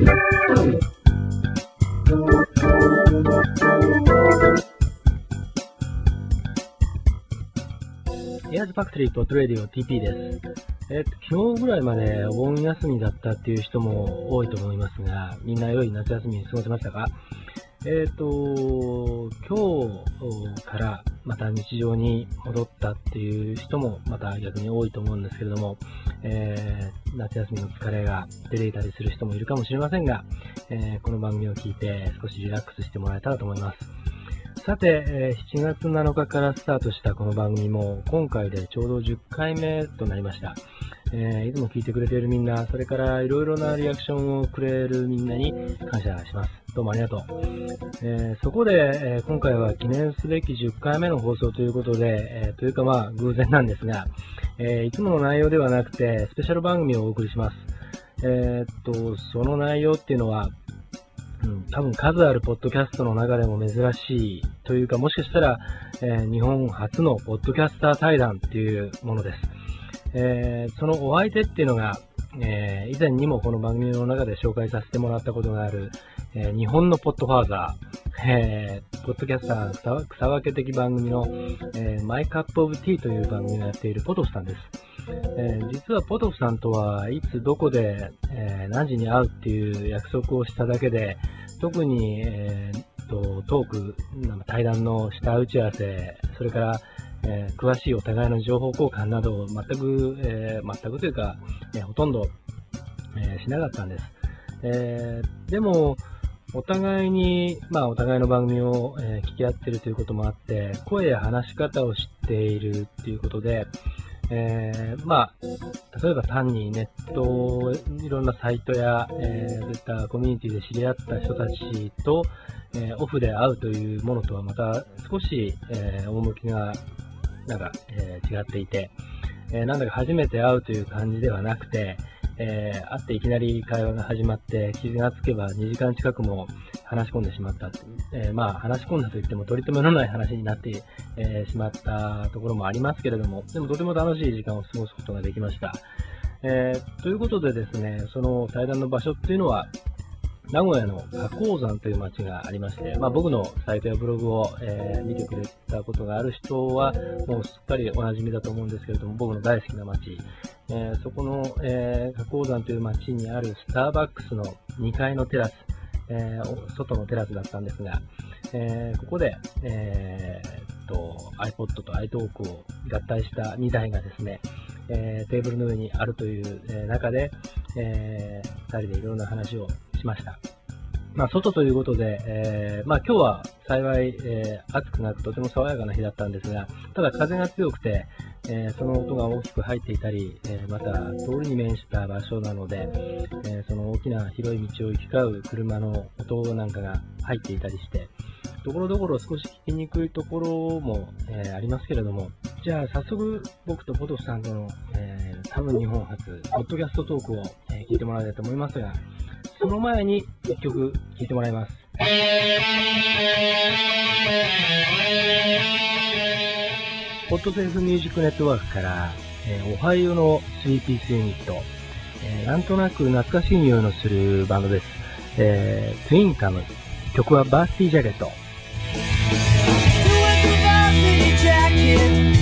エアーズファクトリーポッドレディオ TP です。えっと、昨日ぐらいまでお盆休みだったっていう人も多いと思いますが、みんな良い夏休みに過ごせましたか？えっと、今日からまた日常に戻ったっていう人もまた逆に多いと思うんですけれども、えー夏休みの疲れが出ていたりする人もいるかもしれませんが、えーこの番組を聞いて少しリラックスしてもらえたらと思います。さて、えー7月7日からスタートしたこの番組も今回でちょうど10回目となりました。えいつも聞いてくれているみんな、それからいろいろなリアクションをくれるみんなに感謝します。どうもありがとう。えーそこで、えー今回は記念すべき10回目の放送ということで、えーというかまあ偶然なんですが、えーいつもの内容ではなくてスペシャル番組をお送りします。えーっと、その内容っていうのは、うん、多分数あるポッドキャストの中でも珍しいというか、もしかしたら、えー日本初のポッドキャスター対談っていうものです。えそのお相手っていうのが、え以前にもこの番組の中で紹介させてもらったことがある、えー日本のポッドファーザー、えーポッドキャスター草分け的番組の、えーマイカップオブティーという番組をやっているポトフさんです。えー実はポトフさんとはいつどこで、えー何時に会うっていう約束をしただけで、特に、えーとトーク、対談の下打ち合わせ、それから、えー詳しいお互いの情報交換などを全く、えー全くというか、えーほとんど、えしなかったんです。えでも、お互いに、まあ、お互いの番組を、え聞き合ってるということもあって、声や話し方を知っているっていうことで、えーまあ、例えば単にネット、いろんなサイトや、えーそういったコミュニティで知り合った人たちと、えーオフで会うというものとはまた少し、えー趣がなんか、えー違っていて、えなんだか初めて会うという感じではなくて、えー会っていきなり会話が始まって、気がつけば2時間近くも話し込んでしまった。えーまあ話し込んだといっても取り留めのない話になって、えーしまったところもありますけれども、でもとても楽しい時間を過ごすことができました。えということでですね、その対談の場所っていうのは、名古屋の花崗山という町がありまして、まあ、僕のサイトやブログを、えー見てくれたことがある人は、もうすっかりおなじみだと思うんですけれども、僕の大好きな町、えーそこの、えー花崗山という町にあるスターバックスの2階のテラス、えー外のテラスだったんですが、えーここで、えーと iPod と iTalk を合体した2台がですね、えーテーブルの上にあるという、え中で、え2人でいろんな話をしました。まあ、外ということで、えーまあ、今日は幸い、えー暑くなくとても爽やかな日だったんですが、ただ風が強くて、えーその音が大きく入っていたり、えまた通りに面した場所なので、えーその大きな広い道を行き交う車の音なんかが入っていたりして、ところどころ少し聞きにくいところも、えーありますけれども、じゃあ早速僕とポトフさんとの、えー多分日本初、ポッドキャストトークを、え聞いてもらいたいと思いますが、その前に一曲聴いてもらいます。ポッドセーフミュージックネットワークから、えーオハイオの3ピースユニット、えーなんとなく懐かしい匂いのするバンドです。えー、ツインカム。曲はバースティージャケット。Yeah.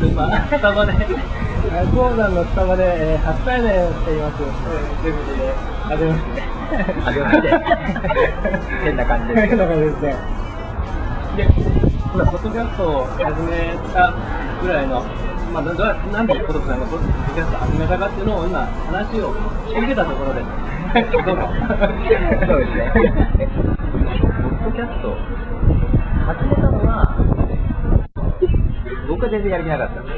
と今、スタバで、えー、コーナーのスタバで、えー、初対面をしています。えー、ということで、あげまして。あげまして変な感じです変な感じですね。で、ほら、ポッドキャストを始めたぐらいの、まあ、どなんでポッドキャストを始めたかっていうのを今、話をしてきたところで、どうぞ。そうですね。え ポッドキャスト、始めた僕は全然やる気なかったんで。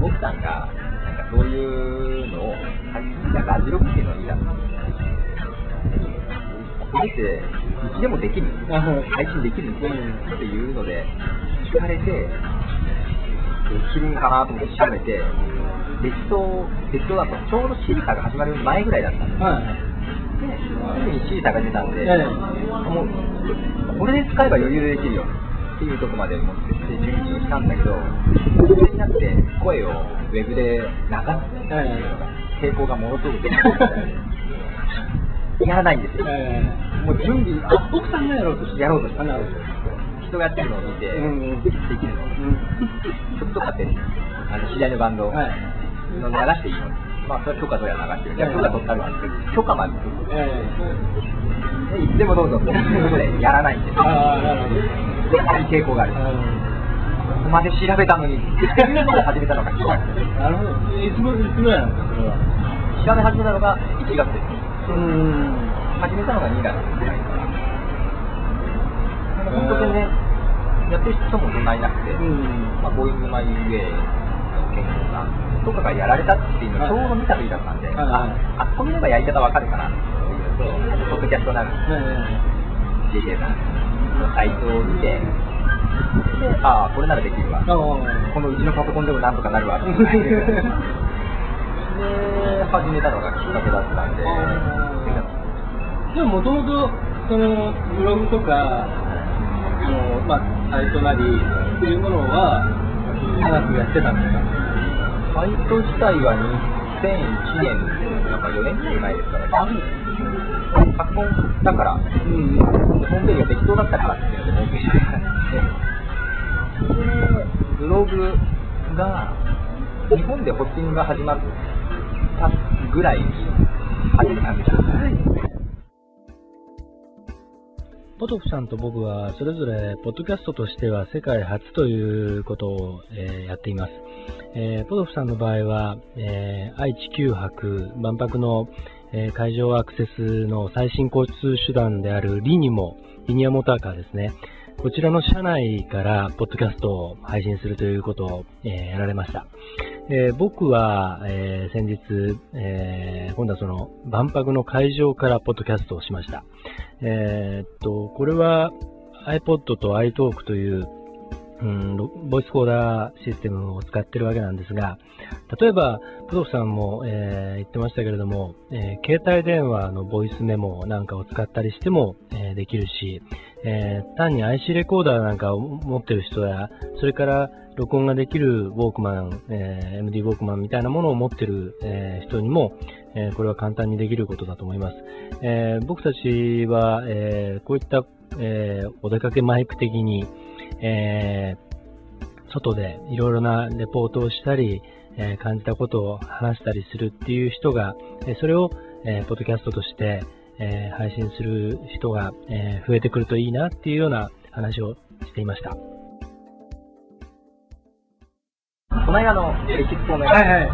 奥さんが、なんかそういうのを、なんかラジログっていうのはいいなこれって、いつでもできる、配信できるんですよ、うん。っていうので、聞かれて、できるんかなと思って調べて、鉄道、鉄道だとちょうどシータが始まる前ぐらいだったんですはい。で、すぐにシータが出たんで、ええ。もう、これで使えば余裕でできるよっていうとこまで持ってって準備をしたんだけど、それになって声をウェブで流すっていうのが、抵抗がものすごくて、やらないんですよ。えもう準備、ー、あ、奥さんがやろうとしてやろうとして。人がやってるのを見て、うんできるの。曲とかって、あの知り合いのバンドはい。していいの。まあ、それは許可取りは流してる。じゃ許可取ったるわって許可まで取ってえでいつでもどうぞっていうことでやらないんですー、あるほど。でやはり抵抗がある。ここまで調べたのに、始めたのが怖い。なるほど。いつも、いつぐらいなんですか、それは。調べ始めたのが1月です。うん。始めたのが2月ぐらいかな。本当全然、やってる人もそんなにいなくて、うん。まあ、ボーイングマイウェイの健吾さんとかがやられたっていうのをちょうど見た時だったんで、はいあ、あそこ見ればやり方わかるかなっていうのと、ポッドキャストなるえ JJ さんのサイトを見て、で、ああ、これならできるわ。このうちのパソコンでもなんとかなるわって。で、始めたのがきっかけだったんで、あ。でも、もともと、その、ブログとか、その、まあ、サイトなり、っていうものは、長くやってたんですか？サイト自体は2001年、なんか4年ぐらい前ですからね。パソコンだから、うん。ホームページが適当だったからっていうので、ホームページがあって、で、ブログが、日本でホッチングが始まったぐらいに始めたんですよ。ポトフさんと僕は、それぞれ、ポッドキャストとしては世界初ということを、えーやっています。えーポトフさんの場合は、えー愛知九博、万博の、えー会場アクセスの最新交通手段であるリニモ、リニアモーターカーですね。こちらの車内から、ポッドキャストを配信するということを、えーやられました。えー僕は、えー先日、え今度はその、万博の会場からポッドキャストをしました。えっと、これは iPod と iTalk という、うん、ボイスコーダーシステムを使ってるわけなんですが、例えば、プロフさんも、えー言ってましたけれども、えー携帯電話のボイスメモなんかを使ったりしても、えーできるし、えー単に IC レコーダーなんかを持ってる人や、それから録音ができるウォークマン、えー MD ウォークマンみたいなものを持ってる、えー人にも、えーこれは簡単にできることだと思います。えー僕たちは、えーこういった、えーお出かけマイク的に、えー外でいろいろなレポートをしたり、えー感じたことを話したりするっていう人が、えーそれを、えーポッドキャストとして、えー配信する人が、えー増えてくるといいなっていうような話をしていました。この間のエキスポのやつ、はいはい。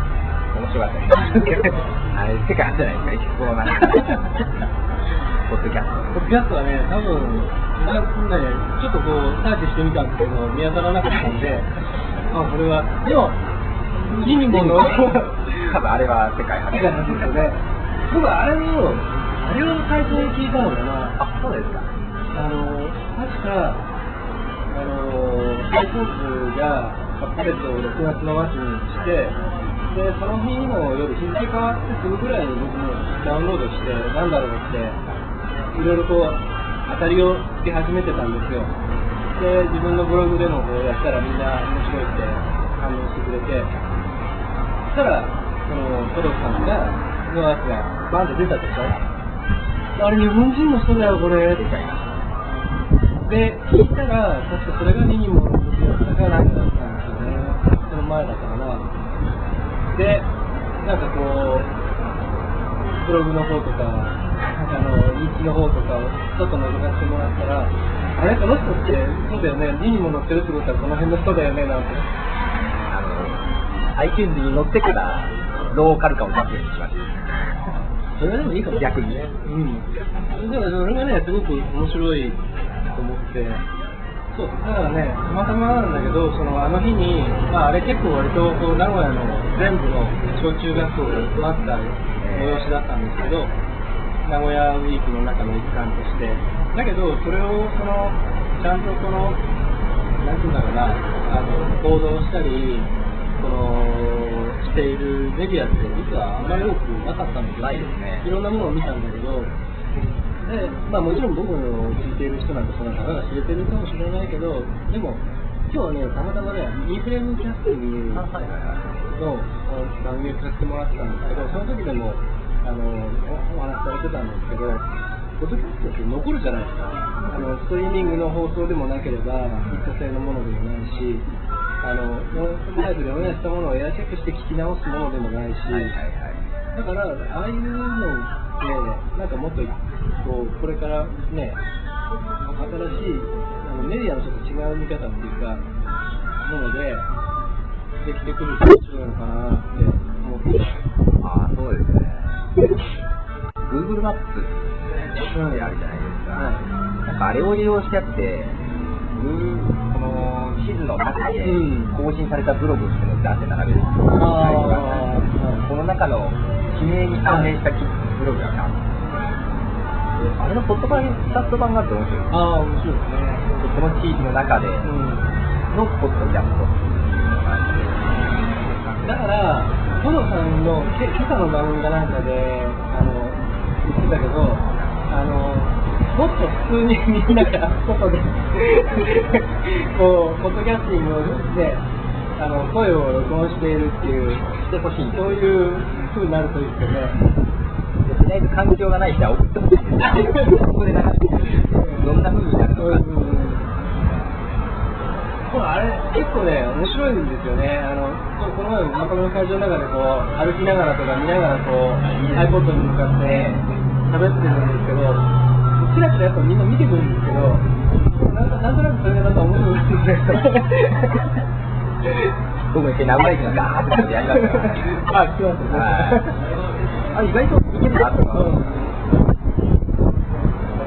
面白かったです。あ れ、世界初じゃないですか、エキスポのなんか、ポッドキャスポッドキャストはね、多分、なね、ちょっとこう、サーチしてみたんですけど、見当たらなかったんで、ま あ、これは、でも、リミモの、ト。多分あれは世界初。ですよね。僕、あれを、あれを最初に聞いたのかな、あ、そうですか。あの、確か、あの、ハイコースがパレットを6月の末にして、で、その日の夜、日付変わってすぐぐらいに僕もダウンロードして、なんだろうって、いろいろと当たりをつけ始めてたんですよ。で、自分のブログでもこうやったらみんな面白いって反応してくれて、そしたら、その、トロさんが、のやつがバンって出たでしょあれ日本人の人だよ、これ。出ちゃいました。で、聞いたら、確かそれがミニモの時だったかなんかだったんですよね。その前だったかな。で、なんかこう、ブログの方とか、あの、日記の方とかをちょっと覗かせてもらったら、あれこの人って、そうだよね、2にも乗ってるってことはこの辺の人だよね、なんて。あの、iTunes に乗ってから、ローカル感を出すようにしました。それでもいいかも逆にね。うん。だからそれがね、すごく面白いと思って、そう、だからね、たまたまなんだけど、そのあの日に、まああれ結構割とこう名古屋の全部の小中学校が集まった催しだったんですけど、名古屋ウィークの中の一環として、だけど、それをその、ちゃんとその、なんていうんだろうな、あの、報道したり、その、しているメディアって実はあんまり多くなかったんですよ。ないですねいろんなものを見たんだけど、で、まあもちろん僕の聞いている人なんてそんなたかが知れてるかもしれないけど、でも、今日はね、たまたまね、インフレームキャスティング。の番組をさせてもらってたんですけど、その時でもあのお話されてたんですけど、ポッドキャストって残るじゃないですか。あのストリーミングの放送でもなければ、ヒット性のものでもないし、あのライブでオンエアしたものをエアチェックして聞き直すものでもないし、はいはい。だから、ああいうのって、なんかもっとこうこれからね、新しいあのメディアのちょっと違う見方っていうか、もので、できてくると面白いのかなって思って。ああ、そうですね。Google マップってあるじゃないですか。なんかあれを利用してやって、この地図の中でうん更新されたブログっていうのをダーって並べる。この中の地名に関連したブログがある。あれのポッドキャスト版があって面白い。ああ、面白いですね。この地域の中でうんのポッドキャスト。だから、トドさんのけ今朝の番組かなんかであの言ってたけど、あのもっと普通にみんなが外で こう、ポッドキャスティングをして、あの声を録音しているっていう、してほしい。そういう風になるといいですよね。とりあえず環境がない人は送ってほしいで。ここで流してどんな風になるのか。あれ、結構ね、面白いんですよね。あの、ここの前、まとめの会場の中でこう、歩きながらとか見ながらこう、iPod に向かって喋ってるんですけど、ちらちらやっぱみんな見てくるんですけど、なんかなんとなくそれがなんか面白いですね。僕も一回ガーッてやりらね。あ、聞きますよね。はいあ、意外といけるなとか。うん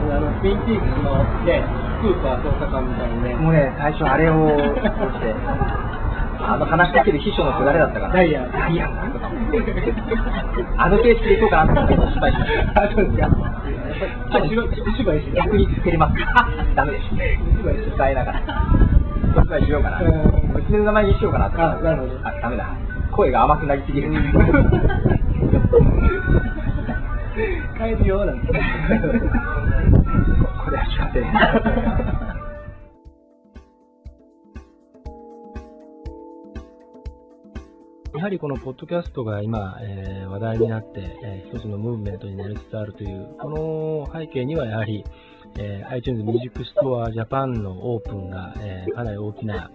あの、ツインピークスのね、ーパー捜査官みたいにね、もうね、最初あれをこうして、あの話しかける秘書のくだれだったから。ダイヤダイヤあの形式でいこうかなって失敗しました。あそうですかちょっとお芝居して逆にますか ダメです。お芝居ら。お芝居しようかな。の名前にしようかなあなるほどあ、ダメだ。声が甘くなりすぎる。帰るよなんて。ここでは聞かせない。やはりこのポッドキャストが今、えー話題になって、えー一つのムーブメントになりつつあるという、この背景にはやはり、えー iTunes Music Store Japan のオープンが、えーかなり大きな、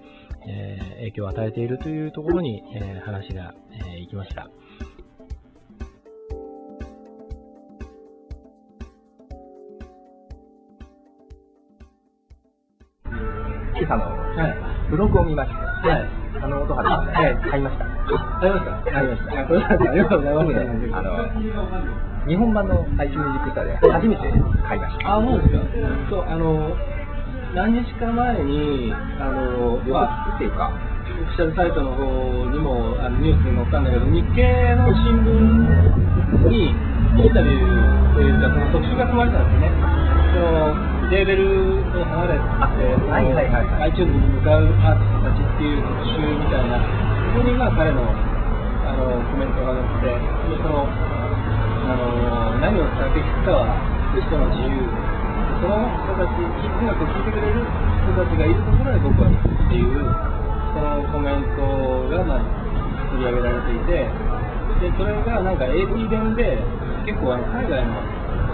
えー影響を与えているというところに、えー話が、えー行きました。今朝のはい。ブログを見まして、はい。あの音原さんね、はい買いました。ありましたありました。ありがとうございます。あの、日本版の iTunes Music Store で初めて買いました。あ、もうですか。そう、あの、何日か前に、あの、っていうか、オフィシャルサイトの方にもあのニュースに載ったんだけど、日経の新聞にインタビューというか、その特集が組まれたんですね。そのレーベルを離れて、はいはいはいはい。iTunes に向かうアーティストたちっていう特集みたいな、そこにまあ彼のあのコメントが載って、でそのあの何を伝えていくかは人の自由、その人たち、音楽を聴いてくれる人たちがいるところで僕は行くっていう、そのコメントが、まあ、取り上げられていて、でそれがなんか英語弁で、結構あの海外の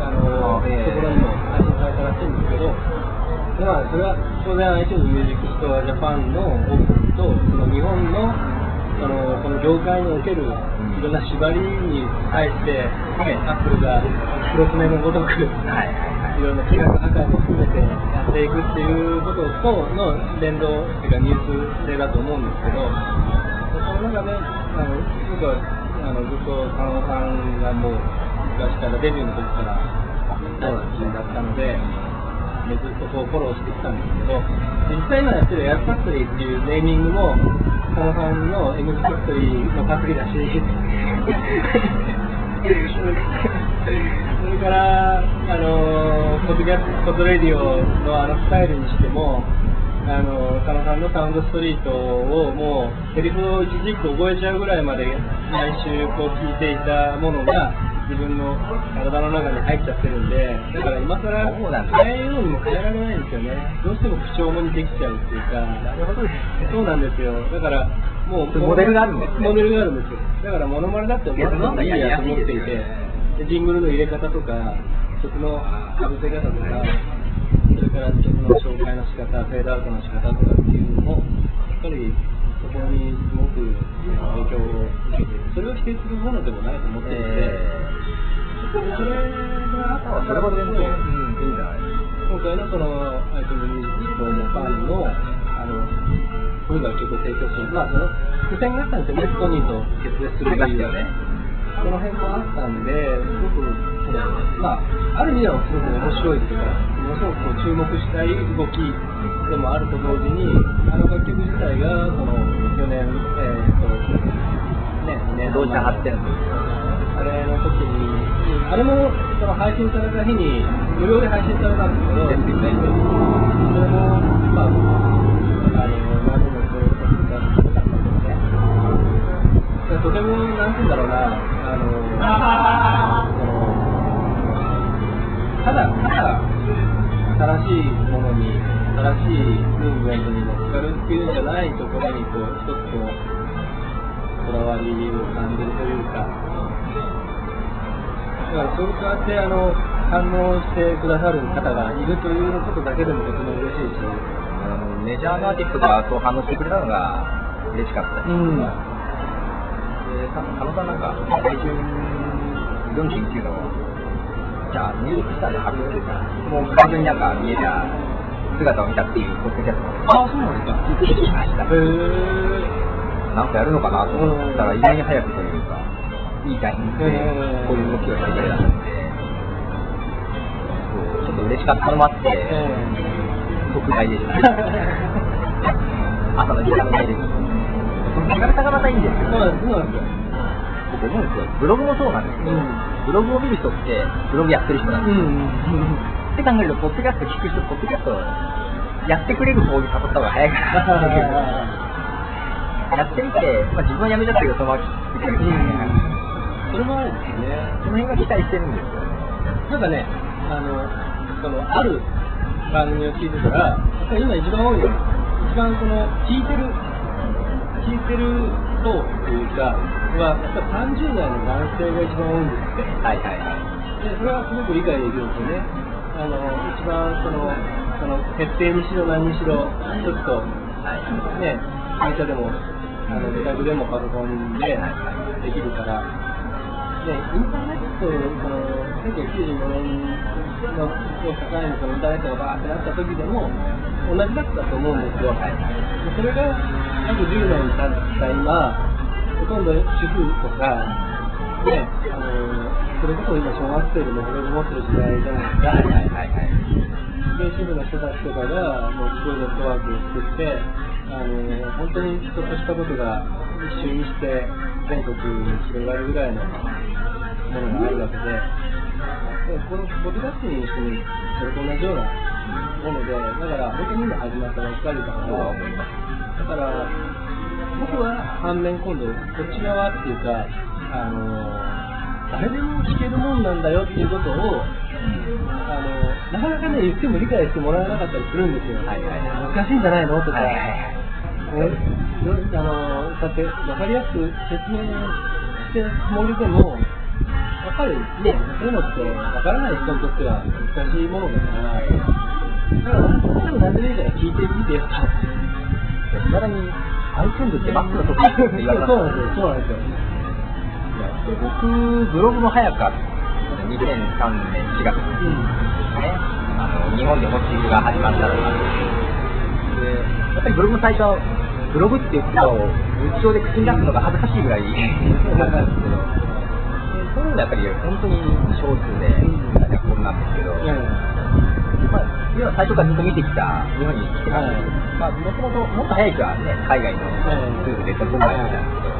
あのところにも配信されたらしいんですけど、まあ、それは当然 iTunes Music Store Japan のオープンと、その日本の、そのこの業界におけるいろんな縛りに対して、ね、アップルが黒爪のごとく、はいいろんな規約破壊も含めてやっていくっていうこととの連動っていうかニュース性だと思うんですけど、その中で、あの僕はあのずっと佐野さんがもう昔からデビューの時から大好きだったので、でずっとこうフォローしてきたんですけど、実際今やってるエアファクトリーっていうネーミングも、佐野さんの M ファクトリーのパクリだし、それから、あのポッドキャスト、レディオのあのスタイルにしても、あの佐野さんのサウンドストリートをもうセリフを一字一句覚えちゃうぐらいまで毎週こう聞いていたものが自分の体の中に入っちゃってるんでだから今更変えようにも変えられないんですよね。どうしても口調もにできちゃうっていうかなるほどですねそうなんですよ。だからもうモデルがあるんですね。モデルがあるんですよ。だからモノマネだって思ってもいいやと思っていてでジングルの入れ方とか曲のかぶせ方とかそれから曲の紹介の仕方フェードアウトの仕方とかっていうのもやっぱりそこにすごく影響を受けてそれを否定するものでもないと思っていて、それがそれは全然、うん、いいんじゃない？今回のそのアイテムミュージックのファンのあの文楽曲を提供する、まあ、その伏線があったんですよね、ソニーと決別するというよね。その辺もあったんで、すごく、そのまあ、ある意味ではすごく面白いというか、ものすごくこう注目したい動きでもあると同時に、あの楽曲自体が、その4年、えーっと、ね、2年同時多発展あれの時に、あれもその配信された日に無料で配信されたんですけど、それも、まあ、あの、何でもそういうことがなかったんですね。とても、なんて言うんだろうな、あの、ただ、ただ、新しいものに、新しいムーブメントに乗っかるっていうんじゃないところに、こう、一つこう、こだわりを感じるというか、だからそうやってあの反応してくださる方がいるということだけでもとても嬉しいし、あのメジャーなアーティストがそう反応してくれたのが嬉しかった。です。うん。で、野さんなんか、最春49の、じゃあ、ミュージックスターで発表してた、もう完全になんか見えた姿を見たっていうポッドキャストあそうなんですか聞いてきました。へーなんかやるのかなと思ったら、意外に早くというか、いいタイミングで、こういう動きをしてくれたので、ちょっと嬉しかったのもあって、え特大でした。朝の時間のメールに。気軽さがまたいいんですよ。そうなんですそうなんですよ僕思うんですよ。ブログもそうなんですけど、うんブログを見る人って、ブログやってる人なんうですよ。んって考えると、ポッドキャスト聞く人、ポッドキャストやってくれる方に誘った方が早いかなっていう。やってみて、まあ、自分は辞めちゃったけど、そのまま聞いてる。それもあるんですねその辺が期待してるんですよね。なんかねあのそのある番組を聞いてたら今一番多いのは一番その聞いてる聞いてる層っていうかはやっぱり30代の男性が一番多いんですってはいはいはい。でそれはすごく理解できるんですよね。あの一番そのその設定にしろ何にしろちょっとはい。ね会社でもあの自宅でもパソコンでできるから。でインターネットその1995年のを境にそのインターネットがバーってなった時でも同じだったと思うんですよ。でそれが約10年経った今ほとんど主婦とかね、あのそれこそ今、小学生でもブログ持ってる時代じゃないですか。はいはいはいはい。で、主婦の人たちとかが、もうすごいネットワークを作って、あの本当にちょっとしたことが一瞬にして全国に広がるぐらいのものがあるわけで、でこのポッドキャストにしてもそれと同じようなもので、だから本当に今始まったばっかりだから、そうは思います。だから、僕は反面今度、こっち側っていうか、あの誰でも聞けるもんなんだよっていうことを、あのなかなかね、言っても理解してもらえなかったりするんですよ。はいはいはい難しいんじゃないのとか、はいはいはい。あのだって分かりやすく説明してるつもりでも、やっぱりね、そういうのって分からない人にとっては難しいものだから、だから、でも何でもいいから聞いてみてよと。いまだに、iTunes ってバックの時って言われんですよ、そうなんですよ。いや僕、ブログも早かった。2003年4月ですうん。ね。あの、日本でホッチングが始まったのが。で、やっぱりブログも最初は、ブログって言葉を日常で口に出すのが恥ずかしいぐらいなんですけど、でそういうのはやっぱり本当に少数で、なんかこんなんですけど、まあ、要は最初からずっと見てきた日本に来てから、はいまあ、もともと、もっと早い人はね、海外のツールで飛んだりしてたんですけど、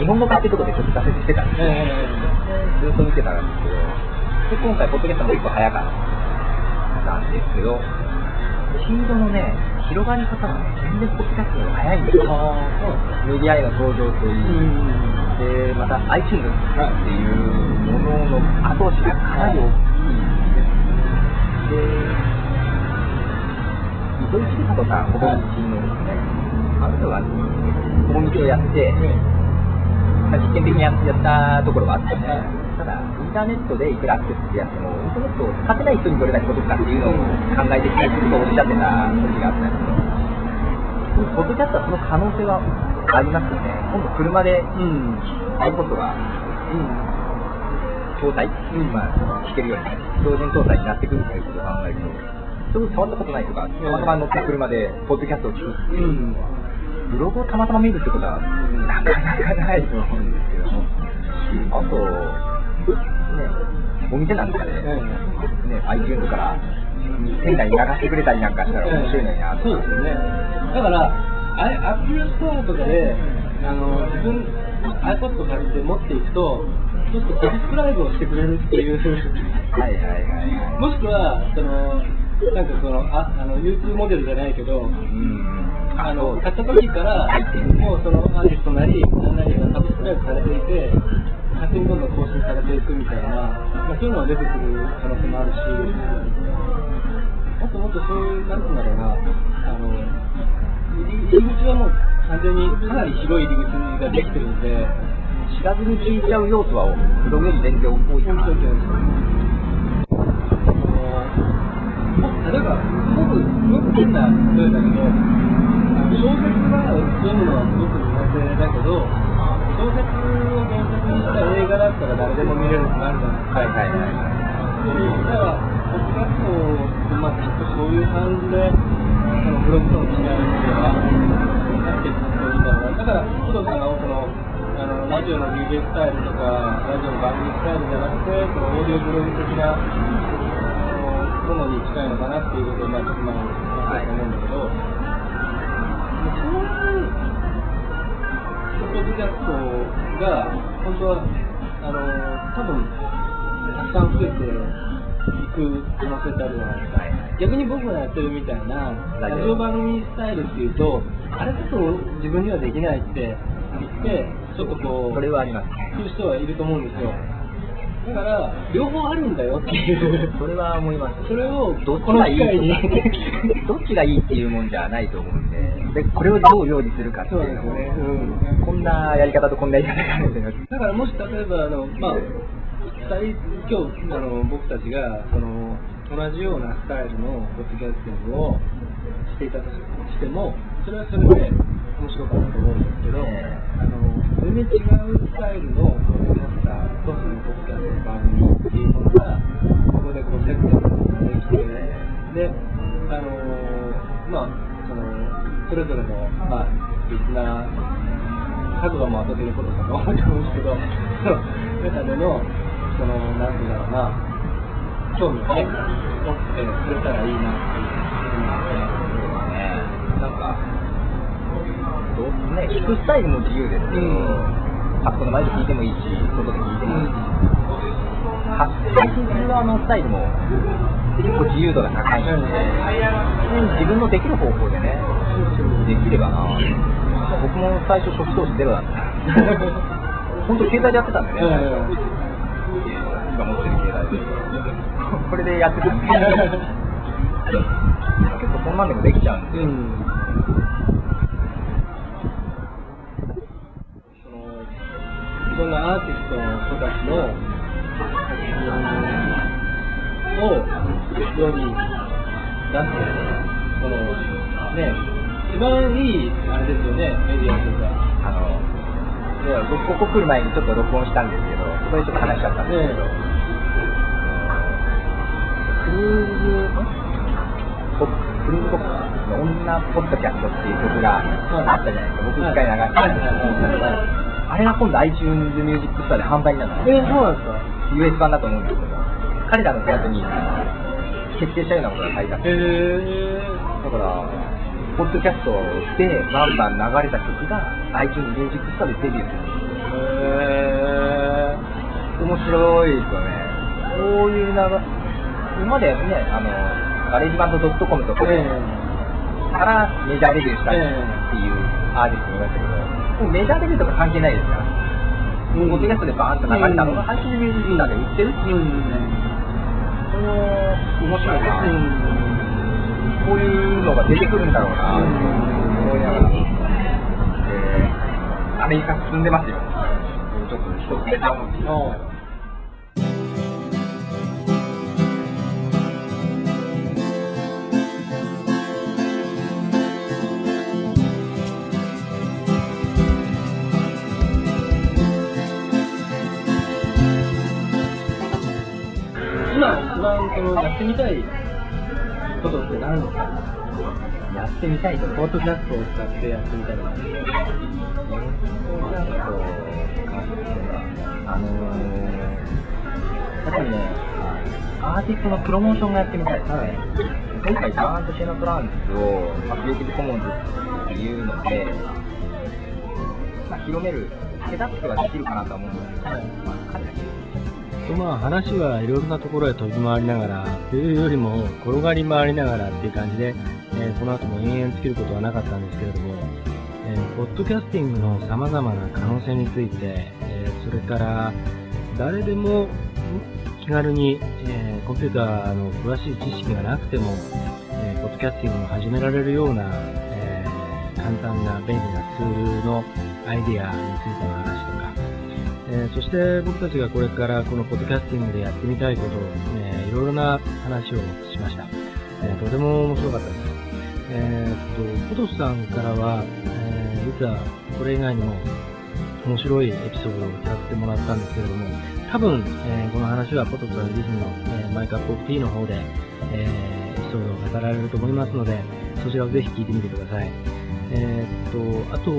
日本語化ってところでちょっと挫折してたんですよ、えずっと見てたんですけど、で、今回、ポッドキャストも結構早かったんですけど、フィードのね、広がり方がね、全然ポッドキャストの方が早いんですよ。メディアへの登場といい、うん。で、また iTunes っていうものの後押しがかなり大きいです。で、糸井重里さん、ほぼ日のですね、あの人が、ほぼ日をやって、まあ実験的にやったところがあってね、ただ、インターネットでいくらアクセスしてやっても、インターネットを使ってない人にどれだけ届くかっていうのを考えてきたいとおっしゃってた時があったんですけど、ポッドキャストはその可能性はありますよね。今度車で会うん。iPod が搭載、うん。まあ、弾けるように、標準搭載になってくるということを考えると、そういう触ったことないとか、たまたま乗った車で、ポッドキャストを聞くっていうのは、ブログをたまたま見るってことは、なかなかないと思うんですけども、あと、ね、お店なんかで、ね、iTunes から、店内に流してくれたりなんかしたら面白いのになとそうですよね。だから、あれ、アップルストアとかで、あの、自分、iPod 借りて持っていくと、ちょっとサブスクライブをしてくれるっていう、はいはいはいはい。もしくは、その、なんかその、ああの、流通モデルじゃないけど、うん。あの、買った時から、もうそのアーティストなり、何なりがサブスクライブされていて、勝手にどんどん更新されていくみたいな、まあ、そういうのが出てくる可能性もあるし、もっともっとそういう、なんていうんだろうな、あの、入り入り口はもう完全にかなり広い入り口ができてるんで、知らずに聞いちゃう要素は、ブログより全然多いかな。本当に例えば、すごく、すごく変な例えだけど、小説が読むのはすごく苦手だけど、小説を原作にした映画だったら誰でも見れるってなるじゃないですか。はいはいはい。だから、ポッドキャストって、まあ、きっとそういう感じで、そのブログとの違いっていうのは、なっていくといいんだろうな。だから、工藤さんがその、あの、ラジオの DJ スタイルとか、ラジオの番組スタイルじゃなくて、そのオーディオブログ的な、ものに近いのかなっていうことを、まあ、ちょっと前に話したと思うんだけど、そういう、ポッドキャストが、本当は、あの、多分、たくさん増えていく可能性ってあるじゃないですか。逆に僕がやってるみたいな、ラジオ番組スタイルっていうと、あれこそ自分にはできないって言って、ちょっとこう、それはあります。そういう人はいると思うんですよ。だから、両方あるんだよっていう。それは思います。それを、どっちがいい。どっちがいいっていうもんじゃないと思うんで、でこれをどう料理するかっていうのも、そうですよねこんなやり方とこんなやり方があるんだよだからもし例えばあの、まあ、二人今日あの僕たちがその同じようなスタイルのポッドキャスティングをしていたとしてもそれはそれで面白かったと思うんですけど、えあの全然違うスタイルのポッドキャスターとそのポッドキャスト番組っていうものがここでこうセットできてであのまあそのそれぞれの、まあ、リスナー数はもう後で言うことかと思うと思うんですけど、その中での、その、なんていうんだろうな、興味をね、持ってくれたらいいね、聞くスタイルも自由ですけど、うんパッコの前で聞いてもいいし、外で聞いてもいいし、発配信する側のスタイルも結構自由度が高いんで、自分のできる方法でね、できればな。僕も最初初期投資ゼロだった。本当携帯でやってたんでね。今持ってる携帯で。これでやってたんで。結構そんなんでもできちゃうんで。うん。人たちのを世に出す、その、ね、一番いい、あれですよね、メディアとか。あの、僕ここ来る前にちょっと録音したんですけど、そこでちょっと話しちゃったんですけど、クルーズ、んポクルーズボックス？の女ポッドキャストっていう曲があったじゃないですか、僕一回流したんですけど、あれが今度 iTunes Music Store で販売になるんですよ。えー、そうなんですか？US 版だと思うんですけど、彼らの手当に決定したようなことが書いてあって、へだから、ポッドキャストでバンバン流れた曲が iTunes Music Store でデビューするんですよ。へ面白いですよね。こういう流れ、今までね、あの、 GarageBand.com とかえ。からメジャーデビューしたっていうアーティストもいましたけど、もうメジャーデビューとか関係ないですから、うん。ポッドキャストでバーンと流れたのが iTunes Music Store で売ってるっていう、これ面白いな、こういうのが出てくるんだろうな、うん。思いながら、えーアメリカ進んでますよ。ちょっと一つそのやってみたいことって何ですかやってみたいとポッドキャストを使ってやってみたいこと。あのー、やっぱりね、アーティストのプロモーションがやってみたいですね。今回、バーンとシェノトランスを、まあ、クリエイティブコモンズっていうので、まあ、広める手助けはできるかなと思うんですけど、はい、とまあ話はいろいろなところへ飛び回りながら、というよりも転がり回りながらっていう感じで、えーこの後も延々尽きることはなかったんですけれども、えーポッドキャスティングの様々な可能性について、えーそれから誰でも気軽に、えコンピューターの詳しい知識がなくても、えポッドキャスティングを始められるような、え簡単な便利なツールのアイディアについての話とか、えーそして僕たちがこれからこのポッドキャスティングでやってみたいことを、えーいろいろな話をしました。えーとても面白かったです。えーっと、ポトスさんからは、えー実はこれ以外にも面白いエピソードを聞かせてもらったんですけれども、多分、えーこの話はポトスさん自身の、えーマイカップオブティーの方で、えーエピソードを語られると思いますので、そちらをぜひ聞いてみてください。えーっと、あと、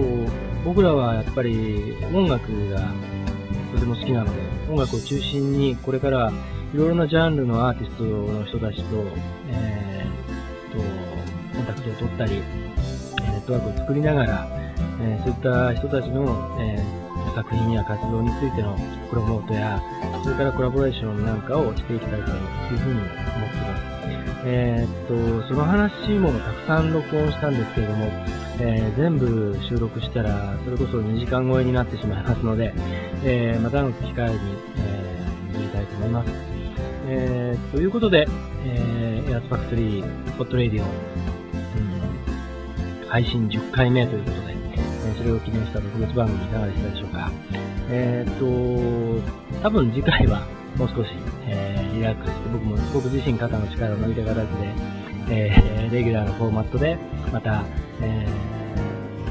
僕らはやっぱり音楽がとても好きなので、音楽を中心にこれからいろいろなジャンルのアーティストの人たちと、えーと、コンタクトを取ったり、ネットワークを作りながら、えーそういった人たちの、えー作品や活動についてのプロモートや、それからコラボレーションなんかをしていきたいというふうに思っています。えーっと、その話もたくさん録音したんですけれども、えー全部収録したら、それこそ2時間超えになってしまいますので、えーまたの機会に、えー、見たいと思います。えーということで、えー、エアーズファクトリー、ポッドレディオ、うん、配信10回目ということで、えーそれを記念した特別番組いかがでしたでしょうか。えーと、多分次回はもう少し、えーリラックスして、僕も僕自身肩の力を抜いた形で、えーレギュラーのフォーマットで、また、えー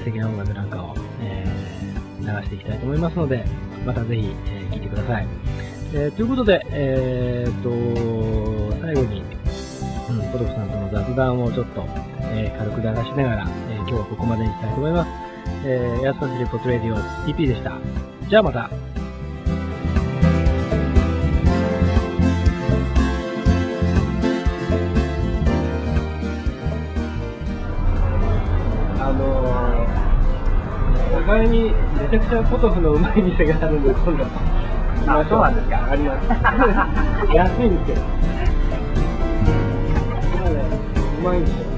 素敵な音楽なんかを、えー流していきたいと思いますので、またぜひ、え聞いてください。えということで、えーと、最後に、うん、ポトフさんとの雑談をちょっと、え軽く流しながら、え今日はここまでにしたいと思います。えー、ヤスカスリポットレディオ TP でした。じゃあまた。前にめちゃくちゃポトフのうまい店があるんで、今度。あそうなんですかあります。安いんですけど。これねうまいんですよ。